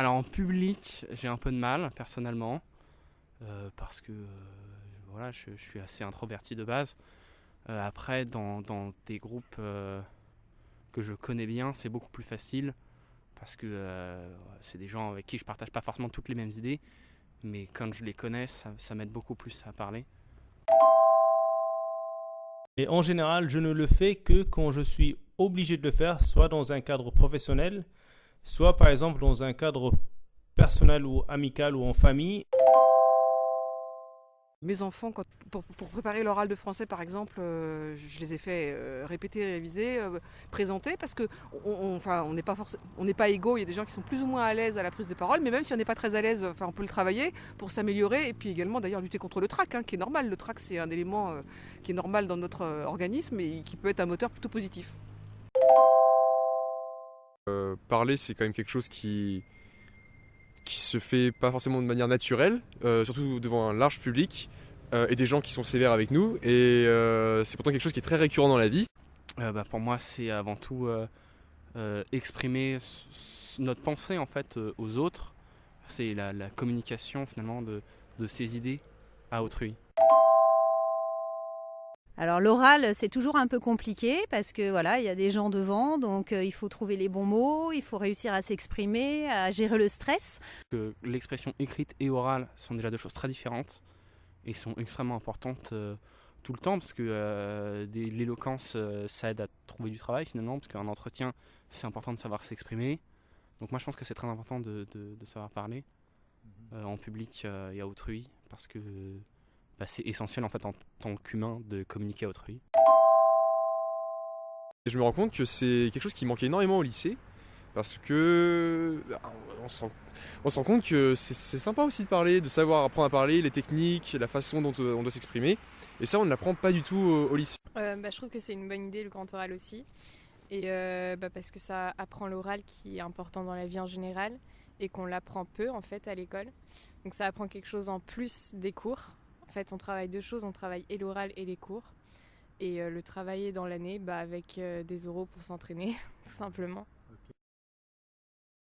Alors en public, j'ai un peu de mal personnellement, euh, parce que euh, voilà, je, suis assez introverti de base. Euh, après, dans, dans des groupes que je connais bien, c'est beaucoup plus facile, parce que c'est des gens avec qui je partage pas forcément toutes les mêmes idées, mais quand je les connais, ça m'aide beaucoup plus à parler. Et en général, je ne le fais que quand je suis obligé de le faire, soit dans un cadre professionnel, soit par exemple dans un cadre personnel ou amical ou en famille. Mes enfants, pour, préparer l'oral de français par exemple, euh, je les ai fait euh, répéter, réviser, euh, présenter, parce que on, on- enfin, on n'est pas égaux. Il y a des gens qui sont plus ou moins à l'aise à la prise de parole, mais même si on n'est pas très à l'aise, on peut le travailler pour s'améliorer et puis également d'ailleurs lutter contre le trac, hein, qui est normal. Le trac, c'est un élément qui est normal dans notre organisme et qui peut être un moteur plutôt positif. Euh, parler, c'est quand même quelque chose qui qui se fait pas forcément de manière naturelle, euh, surtout devant un large public euh, et des gens qui sont sévères avec nous. Et c'est pourtant quelque chose qui est très récurrent dans la vie. Bah, pour moi, c'est avant tout exprimer notre pensée en fait aux autres. C'est la, la communication finalement de, de ses idées à autrui. Alors l'oral, c'est toujours un peu compliqué parce que voilà, il y a des gens devant, donc euh, il faut trouver les bons mots, il faut réussir à s'exprimer, à gérer le stress. Que l'expression écrite et orale sont déjà deux choses très différentes et sont extrêmement importantes euh, tout le temps parce que euh, l'éloquence, euh, ça aide à trouver du travail finalement parce qu'un entretien, c'est important de savoir s'exprimer. Donc moi, je pense que c'est très important de, de- de savoir parler euh, en public euh, et à autrui parce que bah, c'est essentiel en fait en tant qu'humain de communiquer à autrui. Et je me rends compte que c'est quelque chose qui manquait énormément au lycée. Parce que bah, on se rend, on se rend compte que c'est sympa aussi de parler, de savoir apprendre à parler, les techniques, la façon dont euh, on doit s'exprimer. Et ça, on ne l'apprend pas du tout au, au lycée. Euh, bah, je trouve que c'est une bonne idée le grand oral aussi. Et euh, bah, parce que ça apprend l'oral qui est important dans la vie en général et qu'on l'apprend peu en fait à l'école. Donc ça apprend quelque chose en plus des cours. En fait, on travaille deux choses, on travaille et l'oral et les cours. Et euh, le travailler dans l'année bah, avec euh, des oraux pour s'entraîner, tout simplement.